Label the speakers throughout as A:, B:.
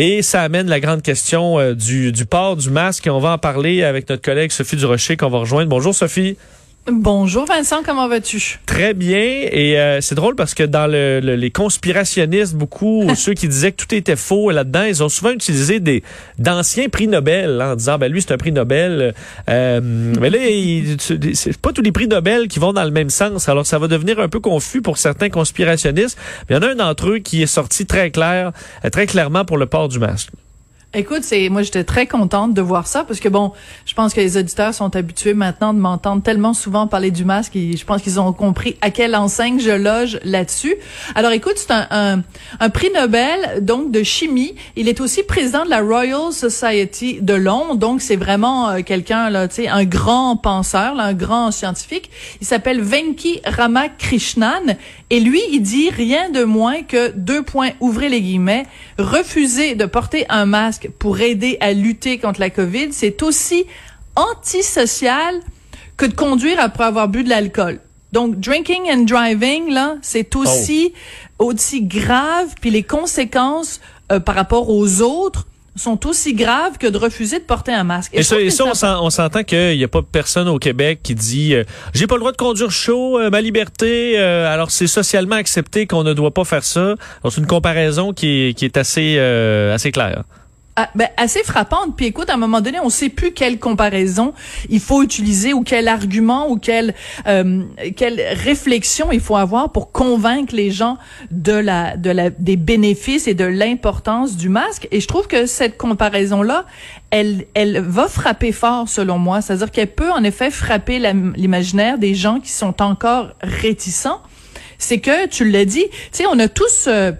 A: Et ça amène la grande question euh, du, du port du masque. Et on va en parler avec notre collègue Sophie Durocher qu'on va rejoindre. Bonjour Sophie.
B: Bonjour Vincent, comment vas-tu?
A: Très bien. Et euh, c'est drôle parce que dans le, le- les conspirationnistes, beaucoup, ceux qui disaient que tout était faux là-dedans, ils ont souvent utilisé des d'anciens prix Nobel hein, en disant ben lui c'est un prix Nobel. Euh, mais là, c'est pas tous les prix Nobel qui vont dans le même sens. Alors ça va devenir un peu confus pour certains conspirationnistes. Mais il y en a un d'entre eux qui est sorti très clair, euh, très clairement pour le port du masque.
B: Écoute, c'est moi j'étais très contente de voir ça parce que bon, je pense que les auditeurs sont habitués maintenant de m'entendre tellement souvent parler du masque et je pense qu'ils ont compris à quelle enseigne je loge là-dessus. Alors écoute, c'est un, un, un prix Nobel donc de chimie. Il est aussi président de la Royal Society de Londres, donc c'est vraiment euh, quelqu'un là, tu sais, un grand penseur, là, un grand scientifique. Il s'appelle Venki Ramakrishnan et lui, il dit rien de moins que deux points, ouvrez les guillemets, refuser de porter un masque pour aider à lutter contre la COVID, c'est aussi antisocial que de conduire après avoir bu de l'alcool. Donc, drinking and driving, là, c'est aussi, aussi grave, puis les conséquences euh, par rapport aux autres sont aussi graves que de refuser de porter un masque.
A: Et, ça, et on
B: ça-
A: s'en- on s'entend qu'il n'y a pas personne au Québec qui dit euh, j'ai pas le droit de conduire chaud, euh, ma liberté. euh, alors c'est socialement accepté qu'on ne doit pas faire ça. C'est une comparaison qui est, qui est assez euh, assez claire.
B: Ah, ben, assez frappante. Puis écoute, à un moment donné, on sait plus quelle comparaison il faut utiliser ou quel argument ou quelle euh, quelle réflexion il faut avoir pour convaincre les gens de la de la des bénéfices et de l'importance du masque. Et je trouve que cette comparaison là, elle elle va frapper fort selon moi. C'est-à-dire qu'elle peut en effet frapper l'imaginaire des gens qui sont encore réticents. C'est que tu l'as dit, tu sais, on a tous euh,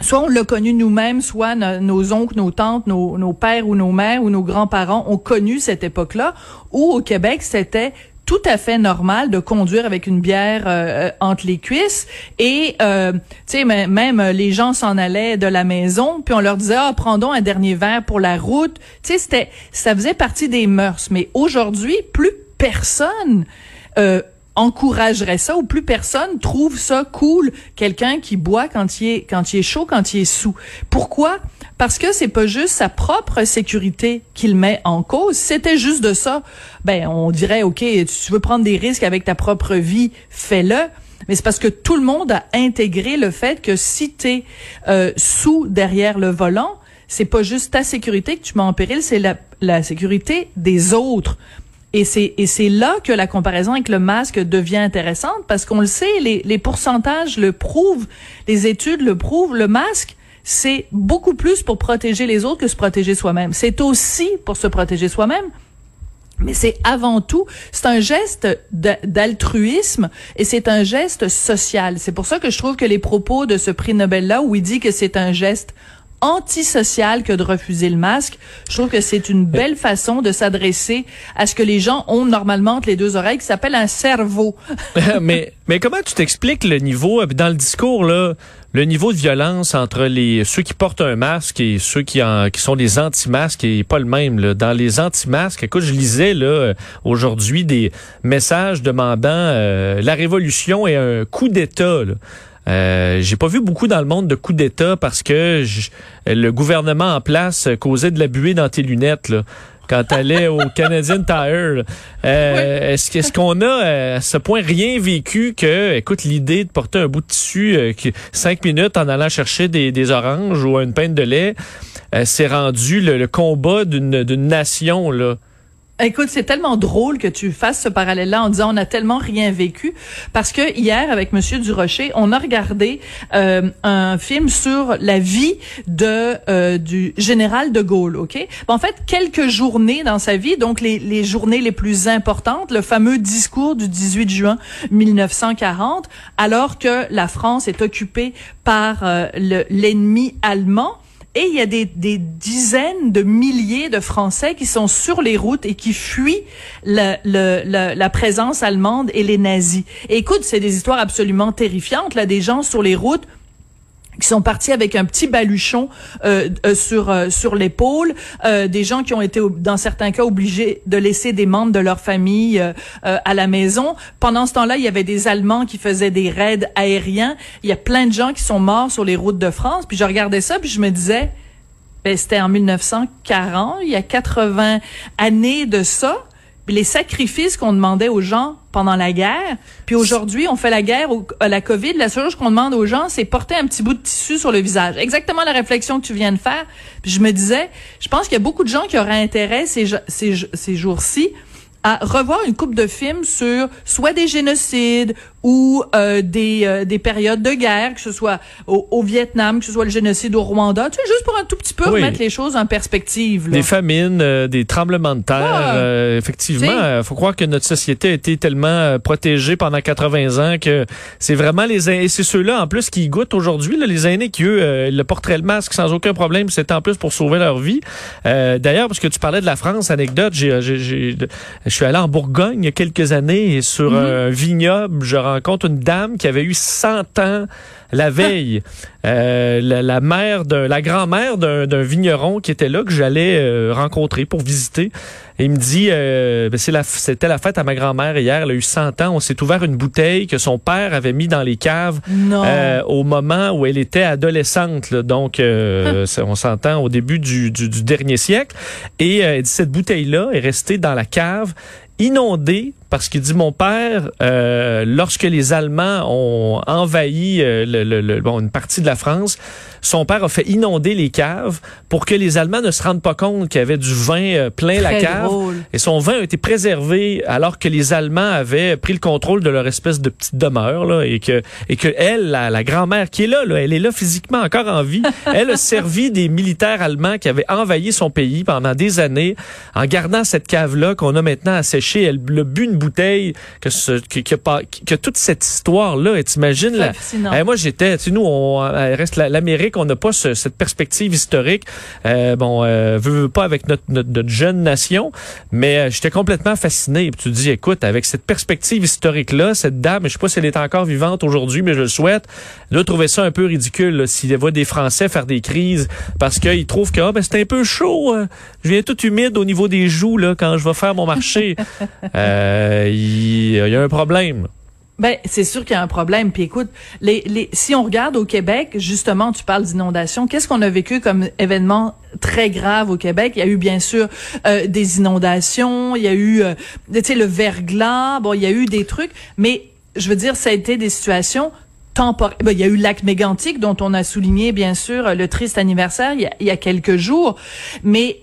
B: soit on l'a connu nous-mêmes, soit no- nos oncles, nos tantes, nos, pères ou nos mères ou nos grands-parents ont connu cette époque-là où au Québec, c'était tout à fait normal de conduire avec une bière euh, entre les cuisses. Et euh, tu sais même euh, les gens s'en allaient de la maison puis on leur disait ah prends un dernier verre pour la route. Tu sais c'était ça faisait partie des mœurs. Mais aujourd'hui plus personne euh, encouragerait ça ou plus personne trouve ça cool quelqu'un qui boit quand il est quand il est chaud quand il est sous. Pourquoi? Parce que c'est pas juste sa propre sécurité qu'il met en cause. C'était juste de ça. Ben on dirait OK tu veux prendre des risques avec ta propre vie fais-le. Mais c'est parce que tout le monde a intégré le fait que si t'es euh, sous derrière le volant c'est pas juste ta sécurité que tu mets en péril c'est la, la sécurité des autres et c'est et c'est là que la comparaison avec le masque devient intéressante parce qu'on le sait, les, les pourcentages le prouvent, les études le prouvent. Le masque, c'est beaucoup plus pour protéger les autres que se protéger soi-même. C'est aussi pour se protéger soi-même. Mais c'est avant tout, c'est un geste d'altruisme et c'est un geste social. C'est pour ça que je trouve que les propos de ce prix Nobel-là, où il dit que c'est un geste antisocial que de refuser le masque. Je trouve que c'est une belle façon de s'adresser à ce que les gens ont normalement entre les deux oreilles, qui s'appelle un cerveau.
A: mais mais comment tu t'expliques le niveau euh, dans le discours là, le niveau de violence entre les ceux qui portent un masque et ceux qui en, qui sont des anti-masques est pas le même là? Dans les anti-masques, écoute, je lisais là euh, aujourd'hui des messages demandant euh, la révolution et un coup d'État. Euh, j'ai pas vu beaucoup dans le monde de coups d'État parce que je- le gouvernement en place causait de la buée dans tes lunettes là, quand t'allais au Canadian Tire. Euh, Est-ce qu'on a euh, à ce point rien vécu que, écoute, l'idée de porter un bout de tissu euh, qui- cinq minutes en allant chercher des, des oranges ou une pinte de lait, euh, c'est rendu le, le combat d'une d'une nation là?
B: Écoute, c'est tellement drôle que tu fasses ce parallèle-là en disant on a tellement rien vécu parce que hier avec Monsieur Durocher, on a regardé euh, un film sur la vie de euh, du général de Gaulle, ok? En fait, quelques journées dans sa vie, donc les, les journées les plus importantes, le fameux discours du 18 juin 1940, alors que la France est occupée par euh, le- l'ennemi allemand. Et il y a des, des dizaines de milliers de Français qui sont sur les routes et qui fuient la présence allemande et les nazis. Écoute, c'est des histoires absolument terrifiantes, là, des gens sur les routes qui sont partis avec un petit baluchon euh, euh sur euh, sur l'épaule, euh, des gens qui ont été dans certains cas obligés de laisser des membres de leur famille à la maison. Pendant ce temps-là, il y avait des Allemands qui faisaient des raids aériens. Il y a plein de gens qui sont morts sur les routes de France. Puis je regardais ça, puis je me disais, ben, c'était en 1940, il y a 80 années de ça. Les sacrifices qu'on demandait aux gens pendant la guerre. Puis aujourd'hui, on fait la guerre à la COVID. La seule chose qu'on demande aux gens, c'est porter un petit bout de tissu sur le visage. Exactement la réflexion que tu viens de faire. Puis je me disais, je pense qu'il y a beaucoup de gens qui auraient intérêt ces, ces, ces jours-ci à revoir une coupe de films sur soit des génocides ou euh, des, euh, des périodes de guerre, que ce soit au, au, Vietnam, que ce soit le génocide au Rwanda, tu sais, juste pour un tout petit peu remettre les choses en perspective. Là.
A: Des famines, euh, des tremblements de terre. Euh, effectivement, il faut croire que notre société a été tellement protégée pendant 80 ans que c'est vraiment les et c'est ceux-là en plus qui goûtent aujourd'hui, les aînés qui eux le porteraient le masque sans aucun problème, c'est en plus pour sauver leur vie. D'ailleurs, parce que tu parlais de la France, anecdote, j'ai, j'ai, je suis allé en Bourgogne il y a quelques années et sur mm-hmm. un vignoble, je rencontre une dame qui avait eu 100 ans la veille. Euh, la, mère de la grand-mère d'un vigneron qui était là que j'allais euh, rencontrer pour visiter. Et il me dit, euh, ben, c'était la fête à ma grand-mère hier, elle a eu 100 ans. On s'est ouvert une bouteille que son père avait mis dans les caves euh, au moment où elle était adolescente. Donc, on s'entend au début du, du, du, dernier siècle. Et cette bouteille-là est restée dans la cave inondée parce qu'il dit mon père, euh, lorsque les Allemands ont envahi euh, le, bon, une partie de la France, son père a fait inonder les caves pour que les Allemands ne se rendent pas compte qu'il y avait du vin euh, plein la cave. Et son vin a été préservé alors que les Allemands avaient pris le contrôle de leur espèce de petite demeure là, et que et que elle, la, grand-mère qui est là, là, elle est là physiquement encore en vie, elle a servi des militaires allemands qui avaient envahi son pays pendant des années en gardant cette cave là qu'on a maintenant asséchée. Elle le bu une bouteille que, ce, que, que, que, toute cette histoire-là. Et t'imagines, la, eh, moi j'étais, tu nous, on reste l'Amérique, on n'a pas cette perspective historique. Euh, bon, euh, veut, pas avec notre, notre, jeune nation, mais euh, j'étais complètement fasciné. tu te dis, écoute, avec cette perspective historique-là, cette dame, je sais pas si elle est encore vivante aujourd'hui, mais je le souhaite, doit trouver ça un peu ridicule s'il voit des Français faire des crises parce qu'ils trouvent que ah, ben, c'est un peu chaud. Je viens tout humide au niveau des joues là quand je vais faire mon marché. Euh, il y, a un problème.
B: Ben, c'est sûr qu'il y a un problème. Puis écoute, les, les, si on regarde au Québec, justement, tu parles d'inondation. Qu'est-ce qu'on a vécu comme événement très grave au Québec? Il y a eu bien sûr euh, des inondations, il y a eu, euh, tu sais, le verglas. Bon, il y a eu des trucs, mais je veux dire, ça a été des situations temporaires. Ben, il y a eu lac mégantique dont on a souligné bien sûr le triste anniversaire il y a, quelques jours, mais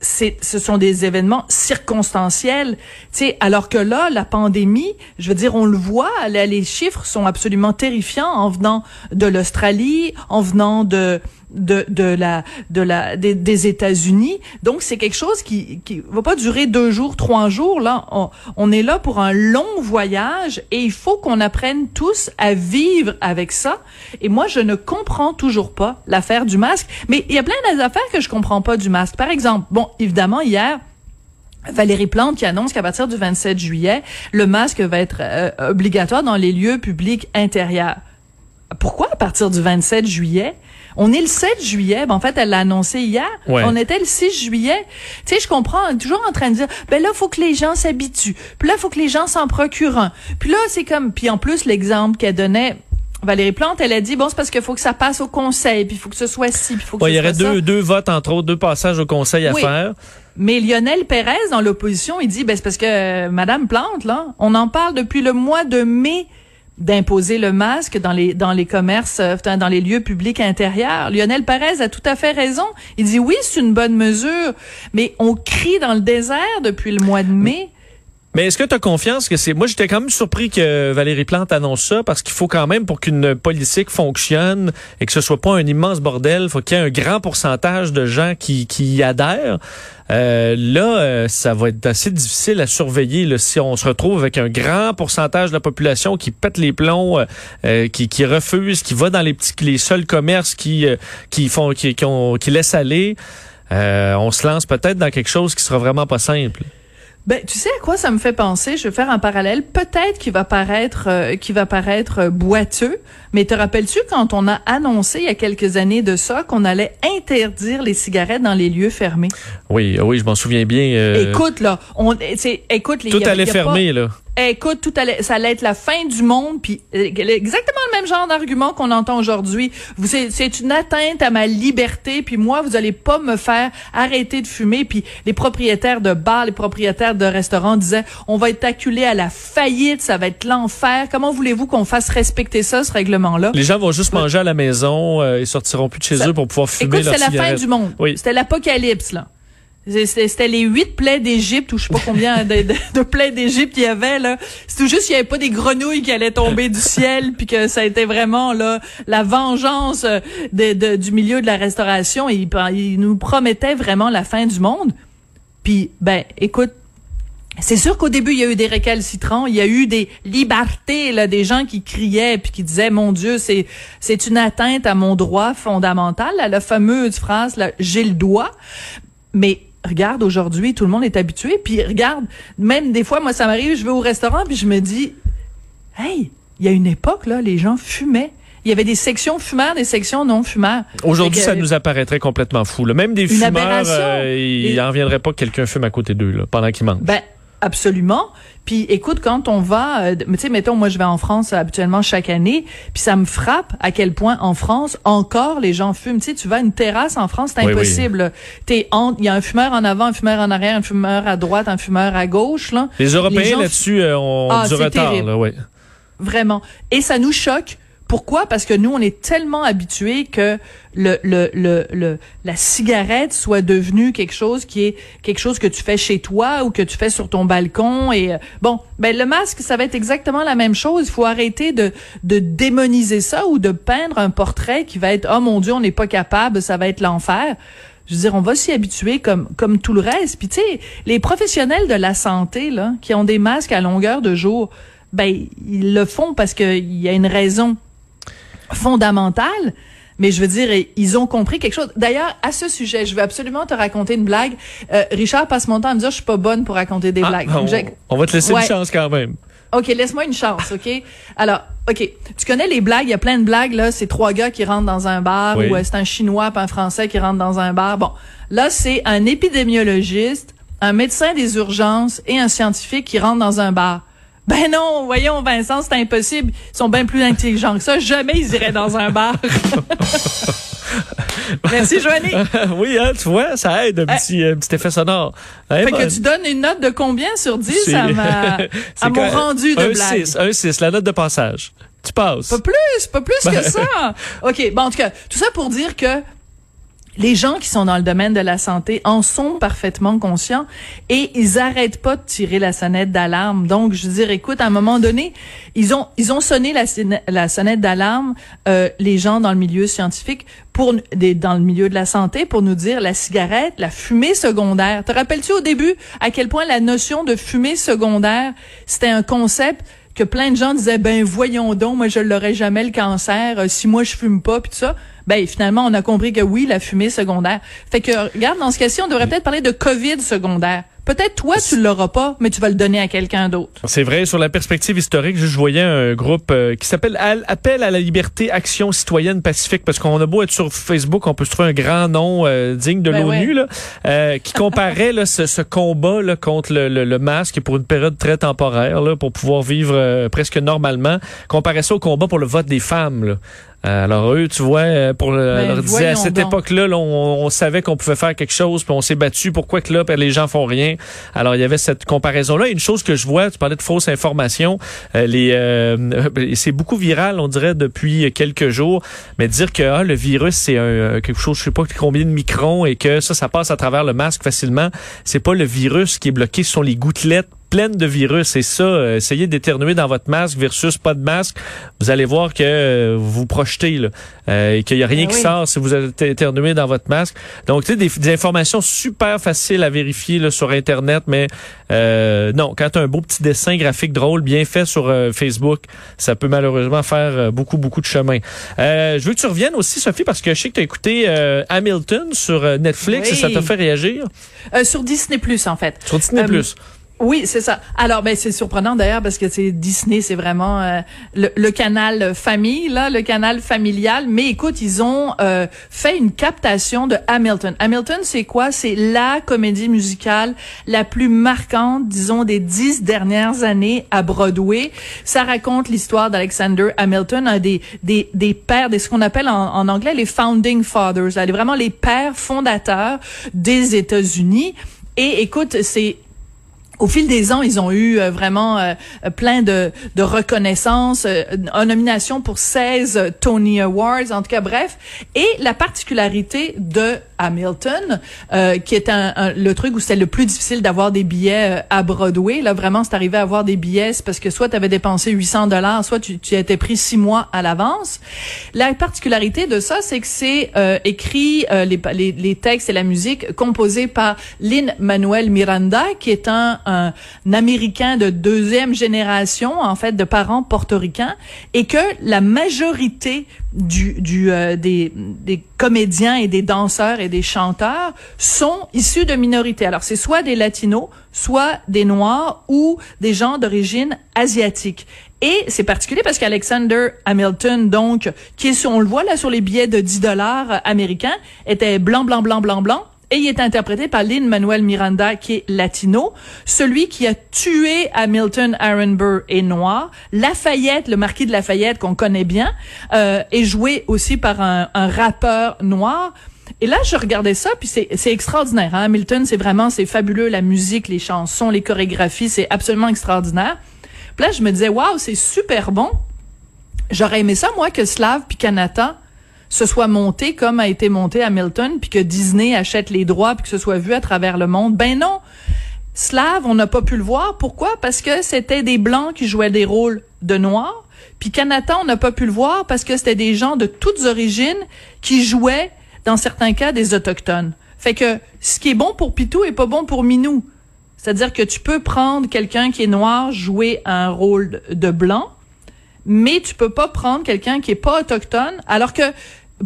B: ce sont des événements circonstanciels, tu alors que là, la pandémie, je veux dire, on le voit, les chiffres sont absolument terrifiants en venant de l'Australie, en venant de de, de la de la des, États-Unis. Donc c'est quelque chose qui qui va pas durer deux jours, trois jours. Là, on, on est là pour un long voyage et il faut qu'on apprenne tous à vivre avec ça. Et moi, je ne comprends toujours pas l'affaire du masque. Mais il y a plein d'affaires que je comprends pas du masque. Par exemple, bon, évidemment hier. Valérie Plante qui annonce qu'à partir du 27 juillet, le masque va être euh, obligatoire dans les lieux publics intérieurs. Pourquoi à partir du 27 juillet? On est le 7 juillet. Ben, en fait, elle l'a annoncé hier. On était le 6 juillet. Tu sais, je comprends. toujours en train de dire, ben là, faut que les gens s'habituent. Puis là, faut que les gens s'en procurent un. Puis là, c'est comme, puis en plus, l'exemple qu'elle donnait, Valérie Plante, elle a dit bon c'est parce qu'il faut que ça passe au conseil, puis il faut que ce soit ci, puis il faut que
A: Il y aurait deux, deux votes entre autres, deux passages au conseil à faire.
B: Mais Lionel Pérez dans l'opposition, il dit ben c'est parce que euh, Madame Plante là, on en parle depuis le mois de mai d'imposer le masque dans les dans les commerces, euh, dans les lieux publics intérieurs. Lionel Perez a tout à fait raison. Il dit oui, c'est une bonne mesure, mais on crie dans le désert depuis le mois de mai.
A: Mais est-ce que tu as confiance que c'est... Moi, j'étais quand même surpris que Valérie Plante annonce ça parce qu'il faut quand même, pour qu'une politique fonctionne et que ce soit pas un immense bordel, il faut qu'il y ait un grand pourcentage de gens qui, qui y adhèrent. Euh, là, euh, ça va être assez difficile à surveiller là, si on se retrouve avec un grand pourcentage de la population qui pète les plombs, euh, qui, qui refuse, qui va dans les petits, les seuls commerces qui qui font, qui, qui laissent aller. on se lance peut-être dans quelque chose qui sera vraiment pas simple.
B: Ben, tu sais à quoi ça me fait penser? Je vais faire un parallèle. Peut-être qu'il va paraître, euh, qui va paraître euh, boiteux, mais te rappelles-tu quand on a annoncé il y a quelques années de ça qu'on allait interdire les cigarettes dans les lieux fermés?
A: Oui, oui, je m'en souviens bien. Euh,
B: écoute là, on, écoute les.
A: Tout allait fermer là
B: écoute, tout allait, ça allait être la fin du monde, puis euh, exactement le même genre d'argument qu'on entend aujourd'hui. C'est une atteinte à ma liberté, puis moi, vous allez pas me faire arrêter de fumer. Puis les propriétaires de bars, les propriétaires de restaurants disaient, on va être acculé à la faillite, ça va être l'enfer. Comment voulez-vous qu'on fasse respecter ça, ce règlement-là?
A: Les gens vont juste manger à la maison, euh, ils sortiront plus de chez eux pour pouvoir fumer
B: Écoute, c'est la fin du monde. Oui. C'était l'apocalypse, là. C'était les huit plaies d'Égypte ou je sais pas combien de, plaies d'Égypte il y avait là. C'est juste qu'il y avait pas des grenouilles qui allaient tomber du ciel puis que ça a été vraiment là la vengeance euh, de, du milieu de la restauration. Et il, nous promettait vraiment la fin du monde. Puis ben écoute, c'est sûr qu'au début, il y a eu des récalcitrants, il y a eu des libertés, là, des gens qui criaient puis qui disaient, mon Dieu, c'est, c'est une atteinte à mon droit fondamental, la fameuse phrase, là, j'ai le droit. Mais regarde, aujourd'hui, tout le monde est habitué. Puis regarde, même des fois, moi, ça m'arrive, je vais au restaurant, puis je me dis, hey, il y a une époque, là, les gens fumaient. Il y avait des sections fumeurs, des sections non fumeurs.
A: Aujourd'hui, ça nous apparaîtrait complètement fou. Même des fumeurs, euh, il n'en reviendrait pas que quelqu'un fume à côté d'eux pendant qu'ils mangent.
B: Ben, Absolument. Puis écoute, quand on va, euh, tu sais, mettons, moi je vais en France habituellement chaque année, puis ça me frappe à quel point en France encore les gens fument. Tu sais, tu vas à une terrasse en France, c'est impossible. T'es il y a un fumeur en avant, un fumeur en arrière, un fumeur à droite, un fumeur à gauche. Là.
A: Les Européens là-dessus euh, ont ah, du retard. Là, ouais.
B: Vraiment. Et ça nous choque pourquoi? Parce que nous, on est tellement habitués que le, le, le, le, la cigarette soit devenue quelque chose qui est quelque chose que tu fais chez toi ou que tu fais sur ton balcon. Et euh, bon, ben le masque, ça va être exactement la même chose. Il faut arrêter de, de démoniser ça ou de peindre un portrait qui va être oh mon Dieu, on n'est pas capable, ça va être l'enfer. Je veux dire, on va s'y habituer comme comme tout le reste. Puis tu sais, les professionnels de la santé là, qui ont des masques à longueur de jour, ben ils le font parce qu'il y a une raison fondamentale. Mais je veux dire, ils ont compris quelque chose. D'ailleurs, à ce sujet, je veux absolument te raconter une blague. Euh, Richard passe mon temps à me dire, je suis pas bonne pour raconter des ah, blagues.
A: On, va te laisser une chance quand même.
B: OK, laisse-moi une chance, OK? Alors, OK, tu connais les blagues, il y a plein de blagues, là, c'est trois gars qui rentrent dans un bar, ou euh, c'est un Chinois pas un Français qui rentre dans un bar. Bon, là, c'est un épidémiologiste, un médecin des urgences et un scientifique qui rentrent dans un bar. Ben non, voyons, Vincent, c'est impossible. Ils sont bien plus intelligents que ça. Jamais ils iraient dans un bar. Merci, Joanie.
A: oui, hein, tu vois, ça aide un petit, petit effet sonore.
B: fait que tu donnes une note de combien sur 10 à, ma, à mon rendu de
A: un
B: blague?
A: 6, un 6, la note de passage. Tu passes.
B: Pas plus, pas plus que ça. OK, bon, en tout cas, tout ça pour dire que les gens qui sont dans le domaine de la santé en sont parfaitement conscients et ils arrêtent pas de tirer la sonnette d'alarme. Donc, je veux dire, écoute, à un moment donné, ils ont ils ont sonné la, sonnette d'alarme, euh, les gens dans le milieu scientifique pour dans le milieu de la santé pour nous dire la cigarette, la fumée secondaire. Te rappelles-tu au début à quel point la notion de fumée secondaire c'était un concept que plein de gens disaient ben voyons donc moi je l'aurais jamais le cancer euh, si moi je fume pas puis tout ça ben finalement on a compris que oui la fumée secondaire fait que regarde dans ce cas-ci on devrait peut-être parler de Covid secondaire Peut-être toi, tu l'auras pas, mais tu vas le donner à quelqu'un d'autre.
A: C'est vrai. Sur la perspective historique, je voyais un groupe euh, qui s'appelle Appel à la liberté, action citoyenne pacifique, parce qu'on a beau être sur Facebook, on peut se trouver un grand nom euh, digne de ben l'ONU, là, euh, qui comparait là, ce, ce combat là, contre le, le, masque pour une période très temporaire, là, pour pouvoir vivre presque normalement, comparait ça au combat pour le vote des femmes. Là. Euh, alors eux, tu vois, euh, pour ben, leur disait à cette époque-là, on, savait qu'on pouvait faire quelque chose, puis on s'est battu. Pourquoi que là, les gens font rien Alors il y avait cette comparaison-là. Une chose que je vois, tu parlais de fausses informations, euh, les, c'est beaucoup viral, on dirait depuis quelques jours, mais dire que ah, le virus c'est un, quelque chose, je sais pas combien de microns et que ça, ça passe à travers le masque facilement. C'est pas le virus qui est bloqué, ce sont les gouttelettes pleine de virus. Et ça, euh, essayez d'éternuer dans votre masque versus pas de masque. Vous allez voir que euh, vous vous projetez là, euh, et qu'il n'y a rien
B: Ah
A: qui
B: oui.
A: sort si vous êtes éternué dans votre masque. Donc, tu sais, des, des informations super faciles à vérifier là, sur Internet, mais euh, non, quand tu as un beau petit dessin graphique drôle, bien fait sur euh, Facebook, ça peut malheureusement faire beaucoup, beaucoup de chemin. Euh, je veux que tu reviennes aussi, Sophie, parce que je sais que tu as écouté euh, Hamilton sur Netflix
B: Oui.
A: et ça t'a fait réagir.
B: Euh, sur Disney Plus en fait.
A: Sur Disney+.
B: Oui, c'est ça. Alors, ben c'est surprenant d'ailleurs parce que c'est Disney, c'est vraiment euh, le, le canal famille, là, le canal familial. Mais écoute, ils ont euh, fait une captation de Hamilton. Hamilton, c'est quoi? C'est la comédie musicale la plus marquante, disons, des dix dernières années à Broadway. Ça raconte l'histoire d'Alexander Hamilton, un des des des pères, des ce qu'on appelle en, en anglais les founding fathers, là, vraiment les pères fondateurs des États-Unis. Et écoute, c'est au fil des ans, ils ont eu euh, vraiment euh, euh, plein de, de reconnaissances, euh, une nomination pour 16 Tony Awards, en tout cas, bref. Et la particularité de Hamilton, euh, qui est un, un- le truc où c'était le plus difficile d'avoir des billets euh, à Broadway, là, vraiment, c'est arrivé à avoir des billets, parce que soit tu avais dépensé 800 dollars, soit tu, tu étais pris six mois à l'avance. La particularité de ça, c'est que c'est euh, écrit, euh, les, les, les textes et la musique composés par Lin-Manuel Miranda, qui est un, un, Américain de deuxième génération, en fait, de parents portoricains, et que la majorité du, du, euh, des, des comédiens et des danseurs et des chanteurs sont issus de minorités. Alors, c'est soit des latinos, soit des noirs ou des gens d'origine asiatique. Et c'est particulier parce qu'Alexander Hamilton, donc, qui est, on le voit là sur les billets de 10 dollars américains, était blanc, blanc, blanc, blanc, blanc. Et il est interprété par Lin-Manuel Miranda, qui est latino. Celui qui a tué Hamilton Aaron Burr est noir. Lafayette, le marquis de Lafayette, qu'on connaît bien, euh, est joué aussi par un, un rappeur noir. Et là, je regardais ça, puis c'est c'est extraordinaire. Hein? Hamilton, c'est vraiment, c'est fabuleux. La musique, les chansons, les chorégraphies, c'est absolument extraordinaire. Puis là, je me disais, waouh, c'est super bon. J'aurais aimé ça, moi, que Slav puis Kanata se soit monté comme a été monté Hamilton, puis que Disney achète les droits, puis que ce soit vu à travers le monde. Ben non. Slav, on n'a pas pu le voir. Pourquoi? Parce que c'était des Blancs qui jouaient des rôles de Noirs. Puis Kanata, on n'a pas pu le voir parce que c'était des gens de toutes origines qui jouaient, dans certains cas, des Autochtones. Fait que ce qui est bon pour Pitou est pas bon pour Minou. C'est-à-dire que tu peux prendre quelqu'un qui est noir, jouer un rôle de blanc, mais tu peux pas prendre quelqu'un qui est pas autochtone, alors que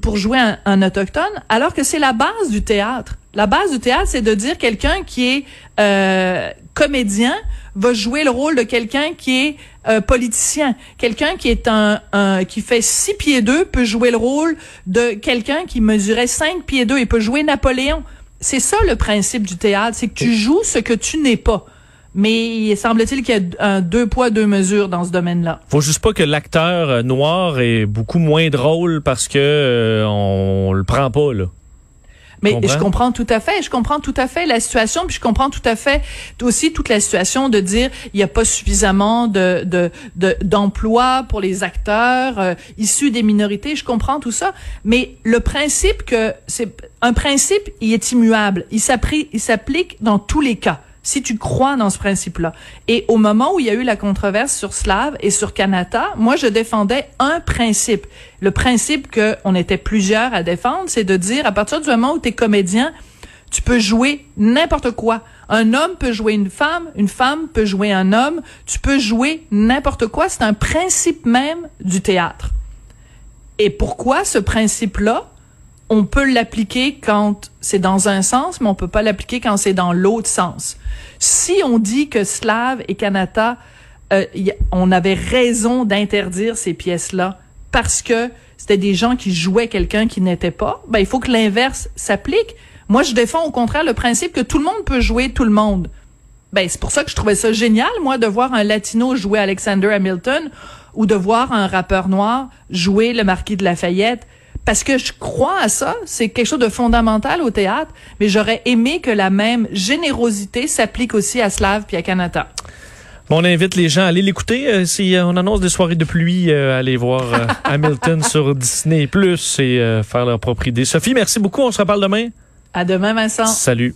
B: pour jouer un, un autochtone, alors que c'est la base du théâtre. La base du théâtre, c'est de dire quelqu'un qui est euh, comédien va jouer le rôle de quelqu'un qui est euh, politicien. Quelqu'un qui est un, un- qui fait six pieds deux peut jouer le rôle de quelqu'un qui mesurait cinq pieds deux et peut jouer Napoléon. C'est ça le principe du théâtre, c'est que tu joues ce que tu n'es pas. Mais il semble-t-il qu'il y a un deux poids deux mesures dans ce domaine-là.
A: Faut juste pas que l'acteur euh, noir est beaucoup moins drôle parce que euh, on le prend pas là.
B: Mais
A: Comprends?
B: je comprends tout à fait, je comprends tout à fait la situation, puis je comprends tout à fait aussi toute la situation de dire il n'y a pas suffisamment de de de- d'emplois pour les acteurs euh, issus des minorités. Je comprends tout ça, mais le principe que c'est un principe, il est immuable, il s'applique dans tous les cas. Si tu crois dans ce principe-là. Et au moment où il y a eu la controverse sur Slav et sur Kanata, moi, je défendais un principe. Le principe que on était plusieurs à défendre, c'est de dire, à partir du moment où tu es comédien, tu peux jouer n'importe quoi. Un homme peut jouer une femme, une femme peut jouer un homme, tu peux jouer n'importe quoi. C'est un principe même du théâtre. Et pourquoi ce principe-là? On peut l'appliquer quand c'est dans un sens, mais on peut pas l'appliquer quand c'est dans l'autre sens. Si on dit que Slav et Kanata, euh, on avait raison d'interdire ces pièces-là parce que c'était des gens qui jouaient quelqu'un qui n'était pas, ben il faut que l'inverse s'applique. Moi, je défends au contraire le principe que tout le monde peut jouer tout le monde. Ben, c'est pour ça que je trouvais ça génial, moi, de voir un latino jouer Alexander Hamilton ou de voir un rappeur noir jouer le marquis de Lafayette. Parce que je crois à ça, c'est quelque chose de fondamental au théâtre, mais j'aurais aimé que la même générosité s'applique aussi à Slav puis à Kanata.
A: Bon, on invite les gens à aller l'écouter. Euh, si euh, on annonce des soirées de pluie, euh, aller voir euh, Hamilton sur Disney Plus et faire leur propre idée. Sophie, merci beaucoup. On se reparle demain.
B: À demain, Vincent.
A: Salut.